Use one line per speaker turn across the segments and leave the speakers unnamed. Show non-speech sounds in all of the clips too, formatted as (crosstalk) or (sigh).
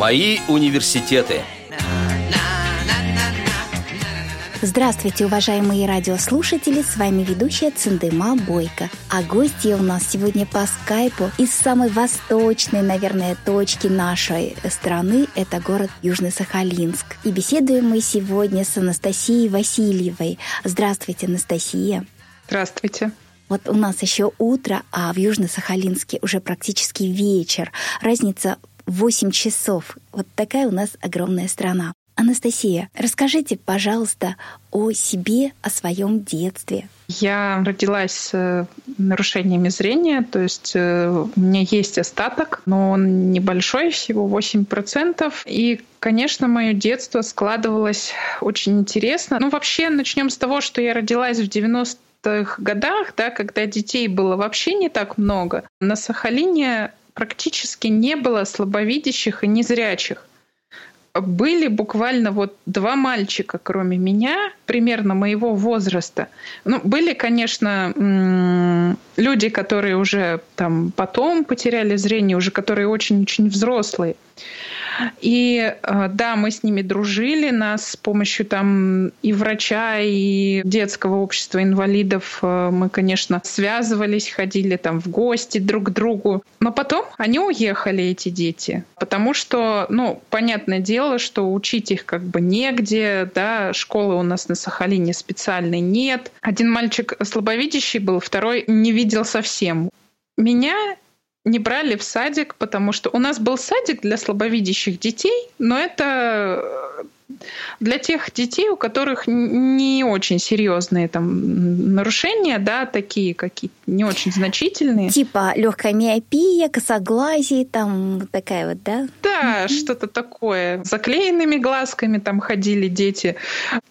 Мои университеты.
Здравствуйте, уважаемые радиослушатели! С вами ведущая Циндыма Бойко. А гости у нас сегодня по скайпу из самой восточной, наверное, точки нашей страны. Это город Южный Сахалинск. И беседуем мы сегодня с Анастасией Васильевой. Здравствуйте, Анастасия.
Здравствуйте.
Вот у нас еще утро, а в Южно-Сахалинске уже практически вечер. Разница 8 часов. Вот такая у нас огромная страна. Анастасия, расскажите, пожалуйста, о себе, о своем детстве.
Я родилась с э, нарушениями зрения, то есть э, у меня есть остаток, но он небольшой, всего 8%. И, конечно, мое детство складывалось очень интересно. Ну, вообще, начнем с того, что я родилась в 90-х годах, да, когда детей было вообще не так много. На Сахалине практически не было слабовидящих и незрячих были буквально вот два мальчика, кроме меня, примерно моего возраста. Ну, были, конечно, люди, которые уже там потом потеряли зрение, уже которые очень-очень взрослые. И э, да, мы с ними дружили, нас с помощью там и врача, и детского общества инвалидов э, мы, конечно, связывались, ходили там в гости друг к другу. Но потом они уехали, эти дети, потому что, ну, понятное дело, что учить их как бы негде, да, школы у нас на Сахалине специальной нет. Один мальчик слабовидящий был, второй не видел совсем. Меня не брали в садик, потому что у нас был садик для слабовидящих детей, но это э, для тех детей, у которых не очень серьезные там нарушения, да, такие какие-то не очень значительные.
Типа легкая миопия, косоглазие, там такая вот, да?
Да, mm-hmm. что-то такое. Заклеенными глазками там ходили дети.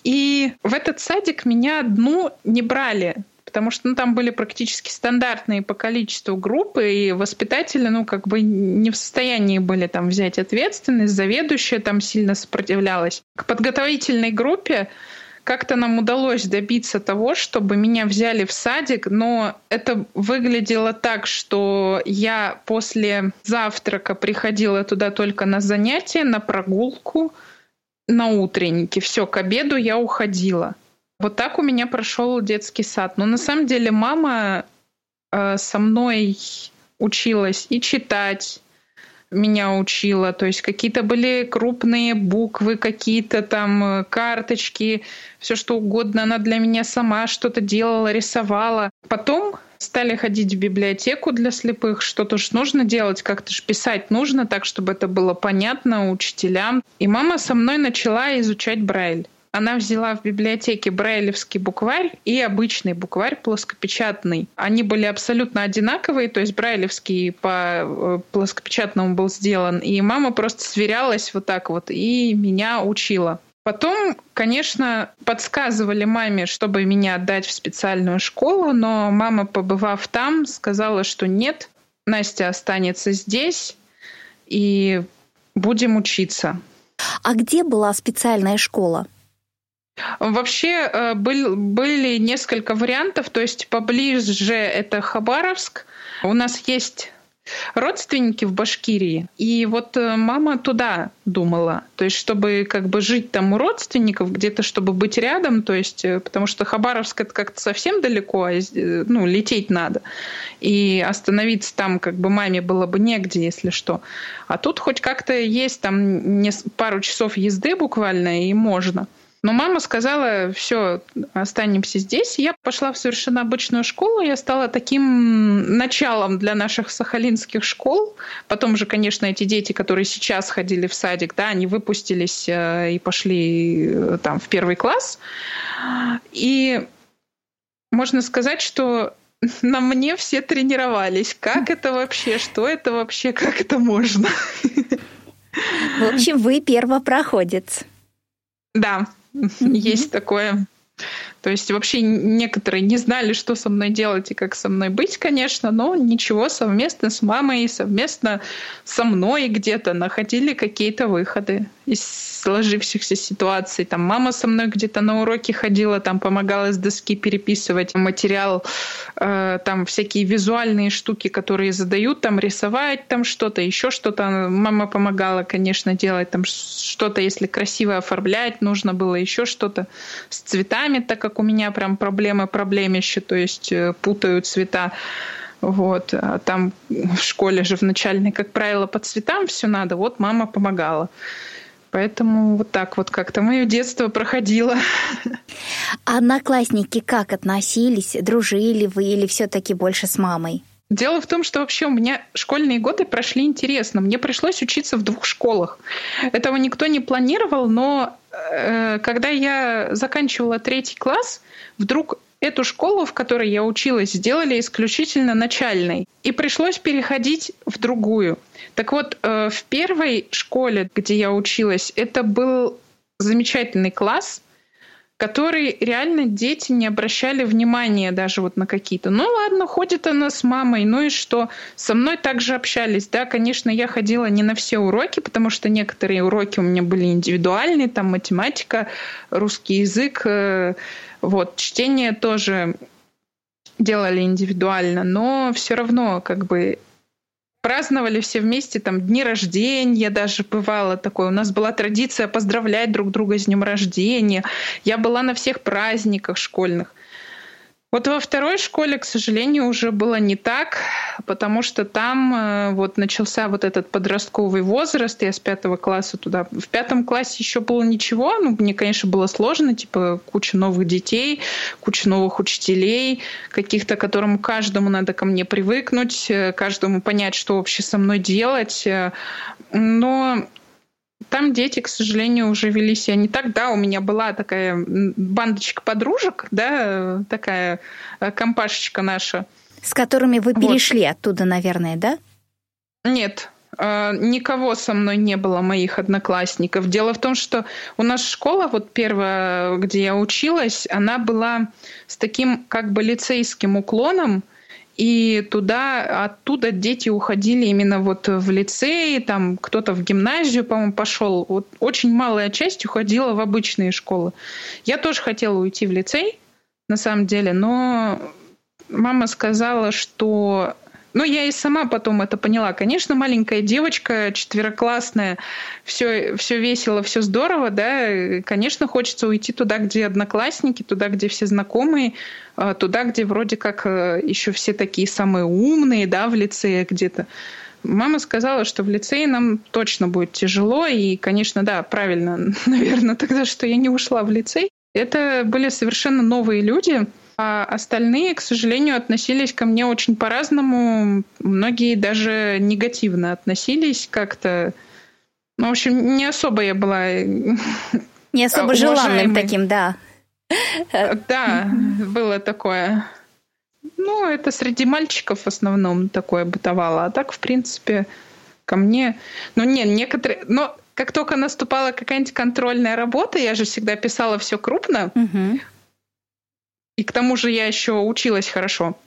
И в этот садик меня одну не брали потому что ну, там были практически стандартные по количеству группы, и воспитатели, ну, как бы не в состоянии были там взять ответственность, заведующая там сильно сопротивлялась. К подготовительной группе как-то нам удалось добиться того, чтобы меня взяли в садик, но это выглядело так, что я после завтрака приходила туда только на занятия, на прогулку, на утренники. Все, к обеду я уходила. Вот так у меня прошел детский сад. Но на самом деле мама э, со мной училась и читать, меня учила. То есть какие-то были крупные буквы, какие-то там э, карточки, все что угодно. Она для меня сама что-то делала, рисовала. Потом стали ходить в библиотеку для слепых. Что-то ж нужно делать, как-то ж писать нужно так, чтобы это было понятно учителям. И мама со мной начала изучать Брайль она взяла в библиотеке брайлевский букварь и обычный букварь плоскопечатный. Они были абсолютно одинаковые, то есть брайлевский по э, плоскопечатному был сделан, и мама просто сверялась вот так вот и меня учила. Потом, конечно, подсказывали маме, чтобы меня отдать в специальную школу, но мама, побывав там, сказала, что нет, Настя останется здесь, и будем учиться.
А где была специальная школа?
Вообще э, был, были несколько вариантов, то есть поближе это Хабаровск. У нас есть родственники в Башкирии, и вот э, мама туда думала, то есть чтобы как бы жить там у родственников, где-то чтобы быть рядом, то есть э, потому что Хабаровск это как-то совсем далеко, а ну лететь надо, и остановиться там как бы маме было бы негде, если что, а тут хоть как-то есть там пару часов езды буквально и можно. Но мама сказала, все, останемся здесь. Я пошла в совершенно обычную школу. Я стала таким началом для наших сахалинских школ. Потом же, конечно, эти дети, которые сейчас ходили в садик, да, они выпустились э, и пошли э, там в первый класс. И можно сказать, что (laughs) на мне все тренировались. Как это вообще? Что это вообще? Как это можно?
В общем, вы первопроходец.
Да, есть такое. То есть вообще некоторые не знали, что со мной делать и как со мной быть, конечно, но ничего, совместно с мамой, совместно со мной где-то находили какие-то выходы. из сложившихся ситуаций. Там мама со мной где-то на уроке ходила, там помогала с доски переписывать материал, э, там всякие визуальные штуки, которые задают, там рисовать там что-то, еще что-то. Мама помогала, конечно, делать там что-то, если красиво оформлять, нужно было еще что-то с цветами, так как у меня прям проблемы проблемище, то есть э, путаю цвета. Вот. А там в школе же в начальной, как правило, по цветам все надо. Вот мама помогала. Поэтому вот так вот как-то мое детство проходило.
Одноклассники как относились? Дружили вы или все-таки больше с мамой?
Дело в том, что вообще у меня школьные годы прошли интересно. Мне пришлось учиться в двух школах. Этого никто не планировал, но э, когда я заканчивала третий класс, вдруг эту школу, в которой я училась, сделали исключительно начальной. И пришлось переходить в другую. Так вот, э, в первой школе, где я училась, это был замечательный класс, который реально дети не обращали внимания даже вот на какие-то. Ну ладно, ходит она с мамой, ну и что? Со мной также общались. Да, конечно, я ходила не на все уроки, потому что некоторые уроки у меня были индивидуальные, там математика, русский язык, э, вот, чтение тоже делали индивидуально, но все равно как бы праздновали все вместе там дни рождения даже бывало такое. У нас была традиция поздравлять друг друга с днем рождения. Я была на всех праздниках школьных. Вот во второй школе, к сожалению, уже было не так, потому что там э, вот начался вот этот подростковый возраст, я с пятого класса туда. В пятом классе еще было ничего, ну, мне, конечно, было сложно, типа куча новых детей, куча новых учителей, каких-то, которым каждому надо ко мне привыкнуть, э, каждому понять, что вообще со мной делать. Э, но там дети, к сожалению, уже вели себя не так. Да, у меня была такая бандочка подружек, да, такая э, компашечка наша.
С которыми вы перешли вот. оттуда, наверное, да?
Нет, э, никого со мной не было, моих одноклассников. Дело в том, что у нас школа, вот первая, где я училась, она была с таким как бы лицейским уклоном, и туда, оттуда дети уходили именно вот в лицей, там кто-то в гимназию, по-моему, пошел. Вот очень малая часть уходила в обычные школы. Я тоже хотела уйти в лицей, на самом деле, но мама сказала, что ну, я и сама потом это поняла. Конечно, маленькая девочка, четвероклассная, все, все весело, все здорово, да. Конечно, хочется уйти туда, где одноклассники, туда, где все знакомые, а, туда, где вроде как э, еще все такие самые умные, да, в лицее где-то. Мама сказала, что в лицее нам точно будет тяжело, и, конечно, да, правильно, (laughs) наверное, тогда, что я не ушла в лицей. Это были совершенно новые люди, а остальные, к сожалению, относились ко мне очень по-разному. Многие даже негативно относились как-то. Ну, в общем, не особо я была...
Не особо желанным таким, да.
Да, было такое. Ну, это среди мальчиков в основном такое бытовало. А так, в принципе, ко мне... Ну, не, некоторые... Но как только наступала какая-нибудь контрольная работа, я же всегда писала все крупно, угу. И к тому же я еще училась хорошо.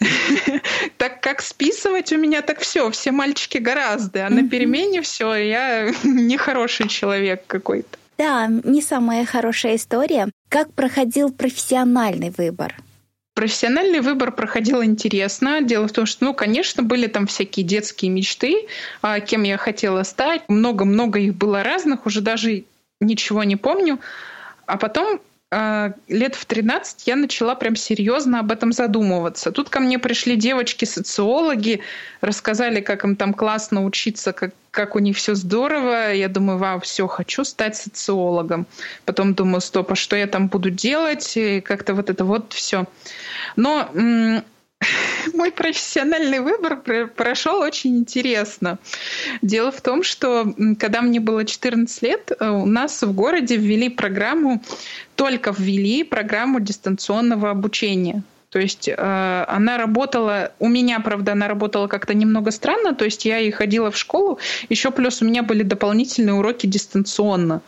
(laughs) Так как списывать у меня так все, все мальчики гораздо, а на перемене все, я (laughs) нехороший человек какой-то.
Да, не самая хорошая история. Как проходил профессиональный выбор?
Профессиональный выбор проходил интересно. Дело в том, что, ну, конечно, были там всякие детские мечты, а, кем я хотела стать. Много-много их было разных, уже даже ничего не помню. А потом лет в 13 я начала прям серьезно об этом задумываться. Тут ко мне пришли девочки-социологи, рассказали, как им там классно учиться, как, как у них все здорово. Я думаю, вау, все, хочу стать социологом. Потом думаю, стоп, а что я там буду делать? И как-то вот это вот все. Но (laughs) мой профессиональный выбор прошел очень интересно. Дело в том, что когда мне было 14 лет, э, у нас в городе ввели программу, только ввели программу дистанционного обучения. То есть э, она работала, у меня, правда, она работала как-то немного странно, то есть я и ходила в школу, еще плюс у меня были дополнительные уроки дистанционно.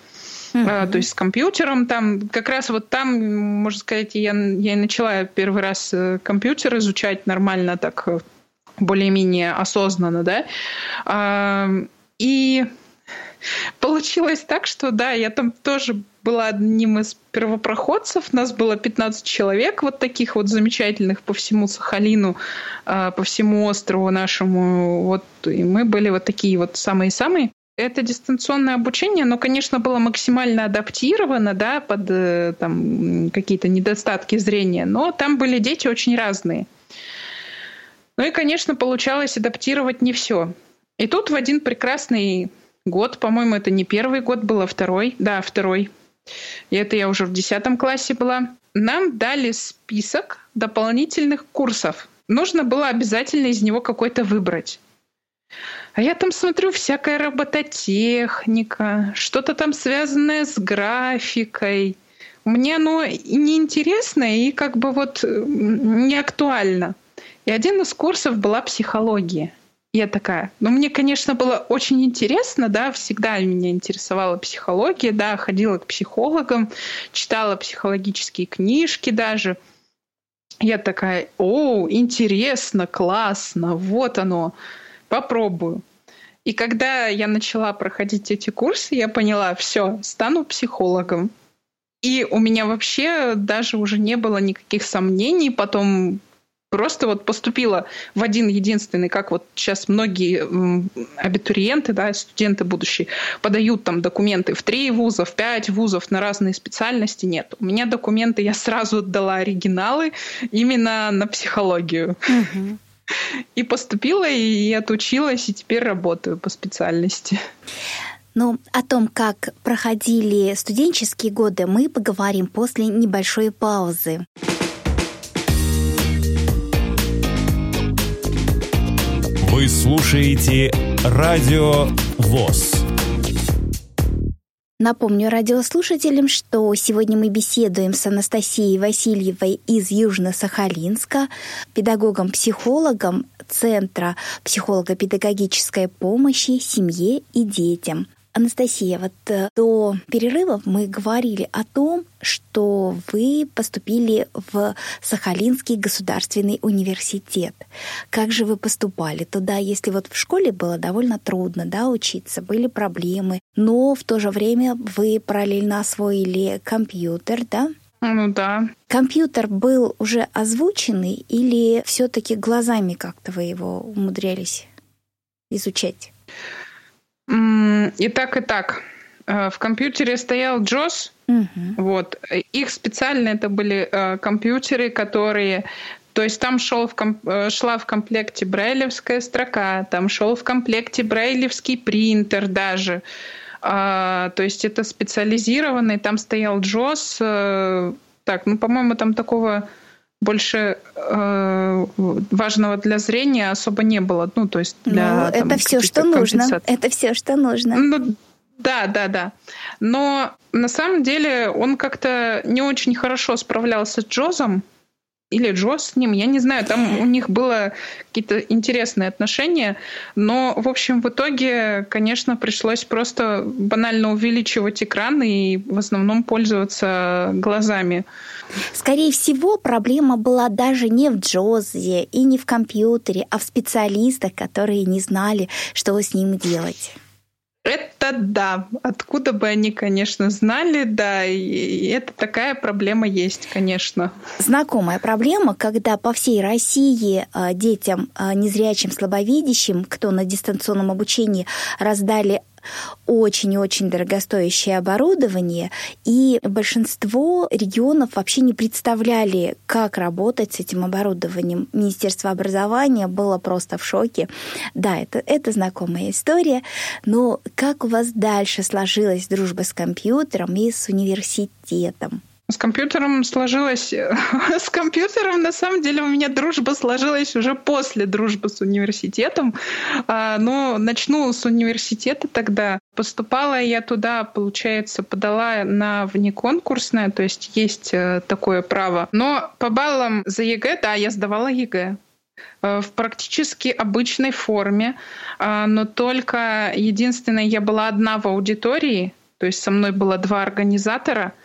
Uh-huh. то есть с компьютером там, как раз вот там, можно сказать, я, я и начала первый раз э, компьютер изучать нормально, так э, более-менее осознанно, да. И получилось так, что да, я там тоже была одним из первопроходцев. Нас было 15 человек вот таких вот замечательных по всему Сахалину, а, по всему острову нашему. Вот, и мы были вот такие вот самые-самые. Это дистанционное обучение, оно, конечно, было максимально адаптировано да, под э, там, какие-то недостатки зрения, но там были дети очень разные. Ну и, конечно, получалось адаптировать не все. И тут в один прекрасный год, по-моему, это не первый год был, а второй, да, второй, и это я уже в десятом классе была, нам дали список дополнительных курсов. Нужно было обязательно из него какой-то выбрать. А я там смотрю всякая робототехника, что-то там связанное с графикой. Мне оно неинтересно и как бы вот не актуально. И один из курсов была психология. Я такая, ну мне, конечно, было очень интересно, да, всегда меня интересовала психология, да, ходила к психологам, читала психологические книжки даже. Я такая, о, интересно, классно, вот оно, попробую. И когда я начала проходить эти курсы, я поняла, все, стану психологом. И у меня вообще даже уже не было никаких сомнений потом просто вот поступила в один единственный, как вот сейчас многие абитуриенты, да, студенты будущие, подают там документы в три вуза, в пять вузов на разные специальности. Нет, у меня документы, я сразу отдала оригиналы именно на психологию. И поступила, и отучилась, и теперь работаю по специальности.
Ну, о том, как проходили студенческие годы, мы поговорим после небольшой паузы.
Вы слушаете Радио ВОЗ.
Напомню радиослушателям, что сегодня мы беседуем с Анастасией Васильевой из Южно-Сахалинска, педагогом-психологом Центра психолого-педагогической помощи семье и детям. Анастасия, вот э, до перерыва мы говорили о том, что вы поступили в Сахалинский государственный университет. Как же вы поступали туда, если вот в школе было довольно трудно да, учиться, были проблемы, но в то же время вы параллельно освоили компьютер, да?
Ну да.
Компьютер был уже озвученный или все-таки глазами как-то вы его умудрялись изучать?
И так, и так. Э, в компьютере стоял JOS. Угу. Вот. Их специально это были э, компьютеры, которые то есть там шел в комп... Э, шла в комплекте брайлевская строка, там шел в комплекте брайлевский принтер даже. А, то есть это специализированный, там стоял JOS. Так, ну, по-моему, там такого больше э, важного для зрения особо не было. Ну, то есть для...
Ну, это все, что нужно. Это все, что нужно.
Ну, да, да, да. Но на самом деле он как-то не очень хорошо справлялся с Джозом или Джо с ним, я не знаю, там у них было какие-то интересные отношения, но, в общем, в итоге, конечно, пришлось просто банально увеличивать экран и в основном пользоваться глазами.
Скорее всего, проблема была даже не в Джозе и не в компьютере, а в специалистах, которые не знали, что с ним делать.
Это да. Откуда бы они, конечно, знали, да, и это такая проблема есть, конечно.
Знакомая проблема, когда по всей России а, детям а, незрячим, слабовидящим, кто на дистанционном обучении раздали очень-очень дорогостоящее оборудование, и большинство регионов вообще не представляли, как работать с этим оборудованием. Министерство образования было просто в шоке. Да, это, это знакомая история, но как у вас дальше сложилась дружба с компьютером и с университетом?
С компьютером сложилось... (laughs) С компьютером, на самом деле, у меня дружба сложилась уже после дружбы с университетом. А, но начну с университета тогда. Поступала я туда, получается, подала на внеконкурсное, то есть есть э, такое право. Но по баллам за ЕГЭ, да, я сдавала ЕГЭ э, в практически обычной форме, а, но только единственное, я была одна в аудитории, то есть со мной было два организатора —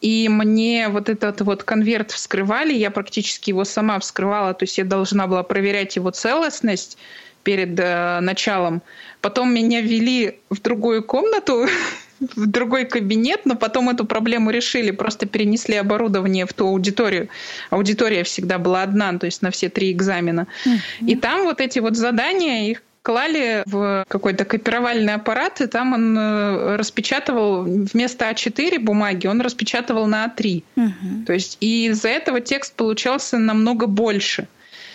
и мне вот этот вот конверт вскрывали, я практически его сама вскрывала, то есть я должна была проверять его целостность, перед э, началом. Потом меня ввели в другую комнату, (laughs) в другой кабинет, но потом эту проблему решили, просто перенесли оборудование в ту аудиторию. Аудитория всегда была одна, то есть на все три экзамена. Mm-hmm. И там вот эти вот задания, их клали в какой-то копировальный аппарат, и там он э, распечатывал вместо А4 бумаги, он распечатывал на А3. Угу. То есть и из-за этого текст получался намного больше.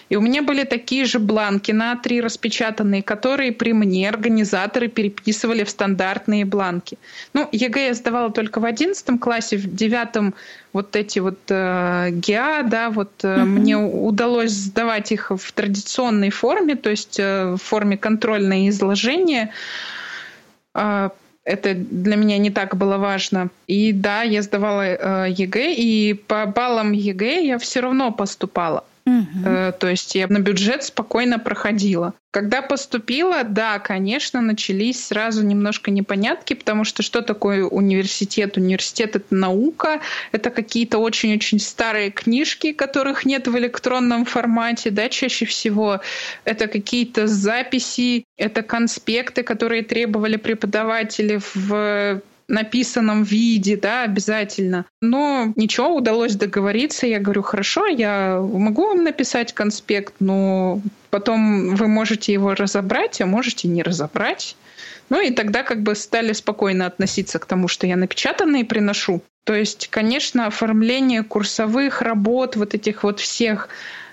И у меня были такие же бланки на А3 распечатанные, которые при мне организаторы переписывали в стандартные бланки. Ну, ЕГЭ я сдавала только в 11 классе, в 9 вот эти вот э, ГИА, да, вот э, угу. мне удалось сдавать их в традиционной форме, то есть э, в форме контрольное изложение. Э, это для меня не так было важно. И да, я сдавала э, ЕГЭ, и по баллам ЕГЭ я все равно поступала. Угу. То есть я на бюджет спокойно проходила. Когда поступила, да, конечно, начались сразу немножко непонятки, потому что что такое университет? Университет — это наука, это какие-то очень-очень старые книжки, которых нет в электронном формате, да, чаще всего. Это какие-то записи, это конспекты, которые требовали преподаватели в написанном виде, да, обязательно. Но ничего, удалось договориться. Я говорю, хорошо, я могу вам написать конспект, но потом вы можете его разобрать, а можете не разобрать. Ну и тогда как бы стали спокойно относиться к тому, что я напечатанные приношу. То есть, конечно, оформление курсовых работ, вот этих вот всех,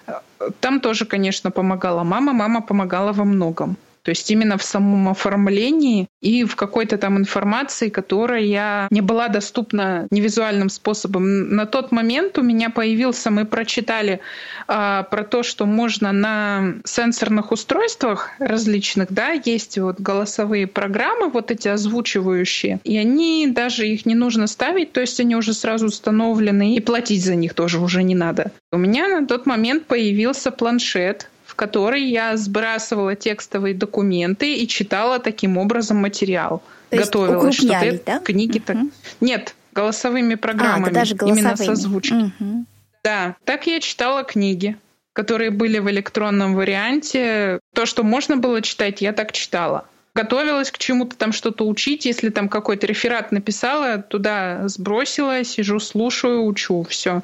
э, там тоже, конечно, помогала мама. Мама помогала во многом. То есть именно в самом оформлении и в какой-то там информации, которая не была доступна невизуальным способом. На тот момент у меня появился, мы прочитали а, про то, что можно на сенсорных устройствах различных, да, есть вот голосовые программы, вот эти озвучивающие, и они даже их не нужно ставить, то есть они уже сразу установлены, и платить за них тоже уже не надо. У меня на тот момент появился планшет, которой я сбрасывала текстовые документы и читала таким образом материал.
То Готовилась, что это да?
книги угу. так. Нет, голосовыми программами. А, даже голосовыми. Именно с озвучкой. Угу. Да, так я читала книги, которые были в электронном варианте. То, что можно было читать, я так читала готовилась к чему-то там что-то учить, если там какой-то реферат написала, туда сбросила, сижу, слушаю, учу, все.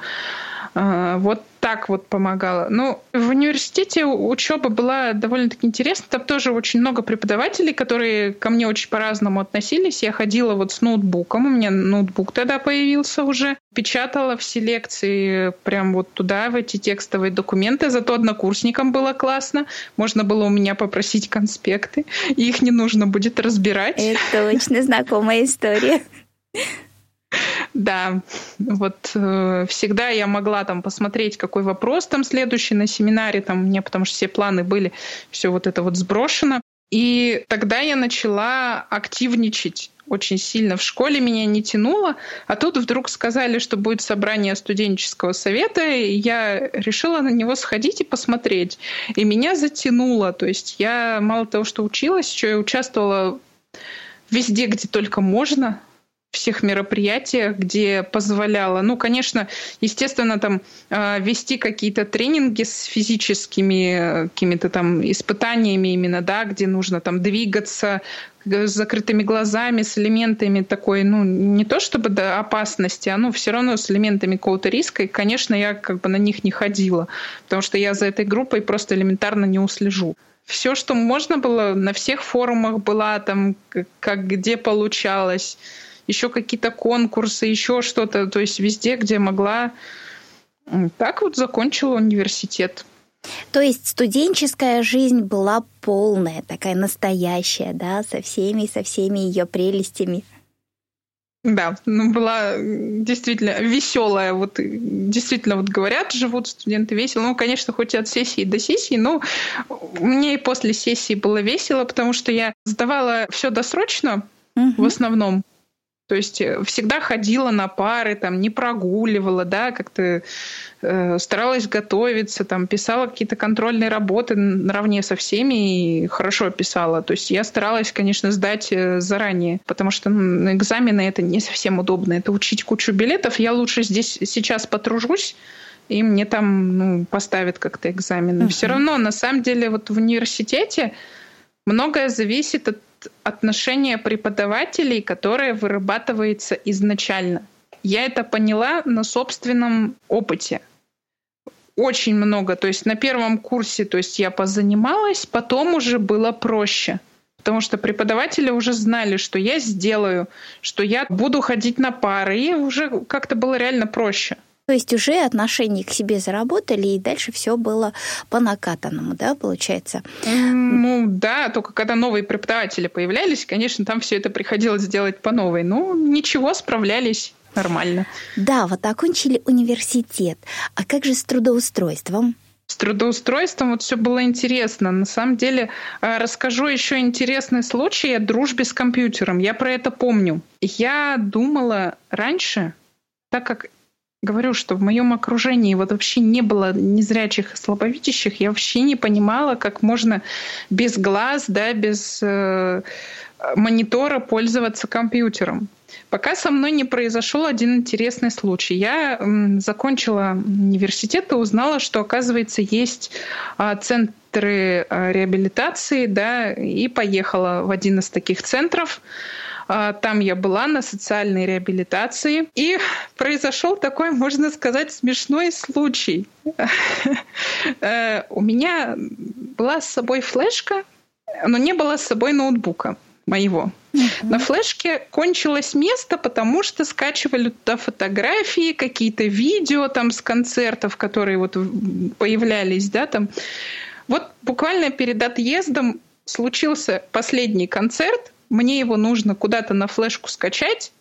А, вот так вот помогала. Ну, в университете учеба была довольно-таки интересна. Там тоже очень много преподавателей, которые ко мне очень по-разному относились. Я ходила вот с ноутбуком, у меня ноутбук тогда появился уже. Печатала все лекции прям вот туда, в эти текстовые документы. Зато однокурсникам было классно. Можно было у меня попросить конспекты, и их не нужно будет разбирать.
Это точно знакомая история.
Да, вот э, всегда я могла там посмотреть, какой вопрос там следующий на семинаре, там меня, потому что все планы были, все вот это вот сброшено. И тогда я начала активничать очень сильно. В школе меня не тянуло, а тут вдруг сказали, что будет собрание студенческого совета, и я решила на него сходить и посмотреть. И меня затянуло. То есть я мало того, что училась, еще и участвовала везде, где только можно всех мероприятиях, где позволяла, ну, конечно, естественно, там э, вести какие-то тренинги с физическими какими-то там испытаниями именно, да, где нужно там двигаться с закрытыми глазами, с элементами такой, ну, не то чтобы до опасности, а ну, все равно с элементами какого-то риска. И, конечно, я как бы на них не ходила, потому что я за этой группой просто элементарно не услежу все, что можно было, на всех форумах была там, как где получалось еще какие-то конкурсы, еще что-то. То есть везде, где могла. Так вот закончила университет.
То есть студенческая жизнь была полная, такая настоящая, да, со всеми, со всеми ее прелестями.
Да, ну была действительно веселая. Вот действительно вот говорят, живут студенты весело. Ну, конечно, хоть и от сессии до сессии, но мне и после сессии было весело, потому что я сдавала все досрочно угу. в основном. То есть э, всегда ходила на пары, там, не прогуливала, да, как-то э, старалась готовиться, там, писала какие-то контрольные работы наравне со всеми и хорошо писала. То есть я старалась, конечно, сдать э, заранее, потому что ну, экзамены это не совсем удобно. Это учить кучу билетов. Я лучше здесь сейчас потружусь, и мне там ну, поставят как-то экзамены. Uh-huh. Все равно, на самом деле, вот в университете многое зависит от отношения преподавателей, которое вырабатывается изначально. Я это поняла на собственном опыте. Очень много. То есть на первом курсе то есть я позанималась, потом уже было проще. Потому что преподаватели уже знали, что я сделаю, что я буду ходить на пары, и уже как-то было реально проще.
То есть уже отношения к себе заработали, и дальше все было по накатанному, да, получается?
Ну да, только когда новые преподаватели появлялись, конечно, там все это приходилось делать по новой. Ну, ничего, справлялись нормально.
Да, вот окончили университет. А как же с трудоустройством?
С трудоустройством вот все было интересно. На самом деле э, расскажу еще интересный случай о дружбе с компьютером. Я про это помню. Я думала раньше, так как говорю, что в моем окружении вот вообще не было незрячих и слабовидящих, я вообще не понимала, как можно без глаз, да, без э, монитора пользоваться компьютером. Пока со мной не произошел один интересный случай. Я закончила университет и узнала, что, оказывается, есть а, центры а, реабилитации, да, и поехала в один из таких центров. А, там я была на социальной реабилитации. И произошел такой, можно сказать, смешной случай. (laughs) Э, у меня была с собой флешка, но не было с собой ноутбука моего. Mm-hmm. На флешке кончилось место, потому что скачивали туда фотографии, какие-то видео там с концертов, которые вот появлялись, да, там. Вот буквально перед отъездом случился последний концерт, мне его нужно куда-то на флешку скачать,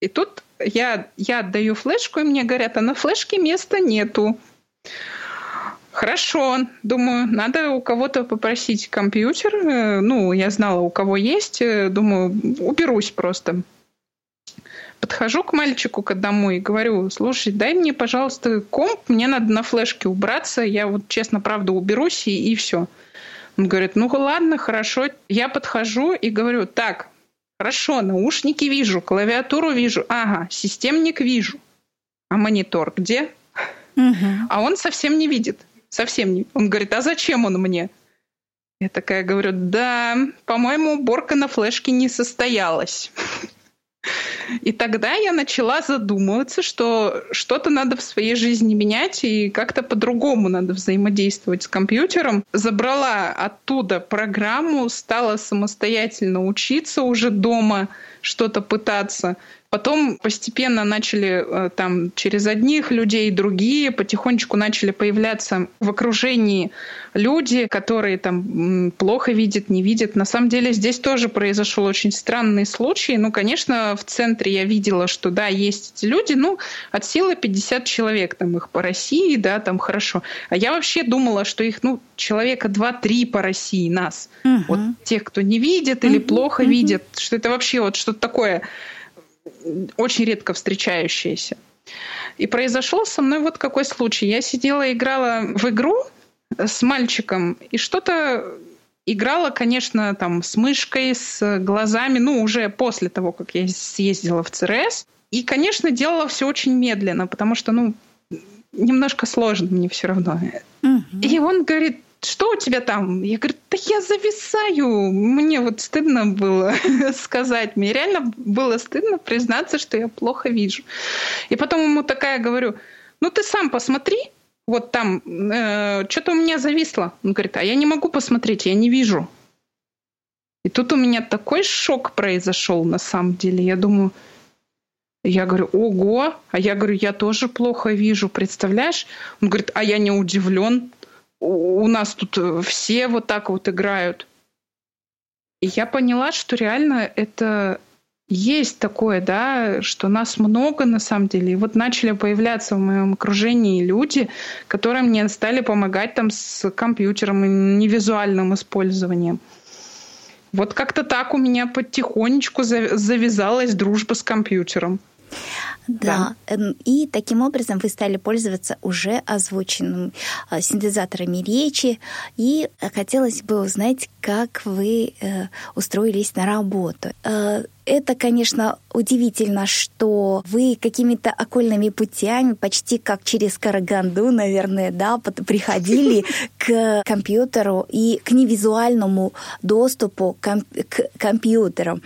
и тут я, я отдаю флешку, и мне говорят, а на флешке места нету. Хорошо, думаю, надо у кого-то попросить компьютер. Э, ну, я знала, у кого есть. Э, думаю, уберусь просто. Подхожу к мальчику к одному и говорю, слушай, дай мне, пожалуйста, комп, мне надо на флешке убраться, я вот честно, правда, уберусь и, и все. Он говорит, ну ладно, хорошо. Я подхожу и говорю, так, хорошо, наушники вижу, клавиатуру вижу, ага, системник вижу. А монитор где? Угу. А он совсем не видит. Совсем не. Он говорит, а зачем он мне? Я такая говорю, да, по-моему, уборка на флешке не состоялась. И тогда я начала задумываться, что что-то надо в своей жизни менять и как-то по-другому надо взаимодействовать с компьютером. Забрала оттуда программу, стала самостоятельно учиться уже дома, что-то пытаться. Потом постепенно начали э, там через одних людей другие, потихонечку начали появляться в окружении люди, которые там плохо видят, не видят. На самом деле здесь тоже произошел очень странный случай. Ну, конечно, в центре я видела, что да, есть эти люди, ну, от силы 50 человек, там их по России, да, там хорошо. А я вообще думала, что их, ну, человека 2-3 по России, нас. Угу. Вот тех, кто не видит или угу, плохо угу. видит, что это вообще вот что-то такое очень редко встречающееся. И произошел со мной вот какой случай. Я сидела и играла в игру с мальчиком, и что-то играла, конечно, там с мышкой, с глазами, ну, уже после того, как я съездила в ЦРС. И, конечно, делала все очень медленно, потому что, ну, немножко сложно мне все равно. Угу. И он говорит, что у тебя там? Я говорю, да я зависаю. Мне вот стыдно было (laughs) сказать. Мне реально было стыдно признаться, что я плохо вижу. И потом ему такая говорю, ну ты сам посмотри, вот там э, что-то у меня зависло. Он говорит, а я не могу посмотреть, я не вижу. И тут у меня такой шок произошел на самом деле. Я думаю, я говорю, ого, а я говорю, я тоже плохо вижу, представляешь? Он говорит, а я не удивлен у нас тут э, все вот так вот играют. И я поняла, что реально это есть такое, да, что нас много на самом деле. И вот начали появляться в моем окружении люди, которые мне стали помогать там с компьютером и невизуальным использованием. Вот как-то так у меня потихонечку завязалась дружба с компьютером.
Да. да. Эм, и таким образом вы стали пользоваться уже озвученным э, синтезаторами речи. И хотелось бы узнать, как вы э, устроились на работу. Э, это, конечно, удивительно, что вы какими-то окольными путями, почти как через Караганду, наверное, да, приходили (laughs) к компьютеру и к невизуальному доступу к компьютеру.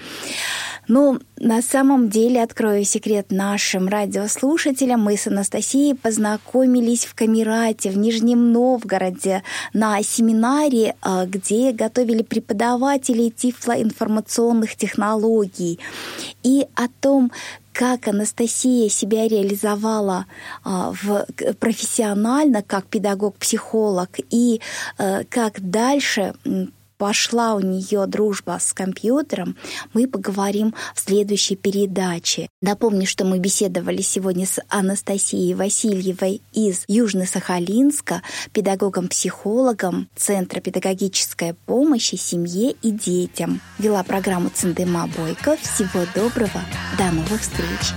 Ну, на самом деле, открою секрет нашим радиослушателям, мы с Анастасией познакомились в Камерате, в Нижнем Новгороде, на семинаре, а, где готовили преподавателей тифлоинформационных технологий. И о том, как Анастасия себя реализовала а, в, профессионально как педагог-психолог и а, как дальше пошла у нее дружба с компьютером, мы поговорим в следующей передаче. Напомню, что мы беседовали сегодня с Анастасией Васильевой из Южно-Сахалинска, педагогом-психологом Центра педагогической помощи семье и детям. Вела программу Циндема Бойко. Всего доброго. До новых встреч.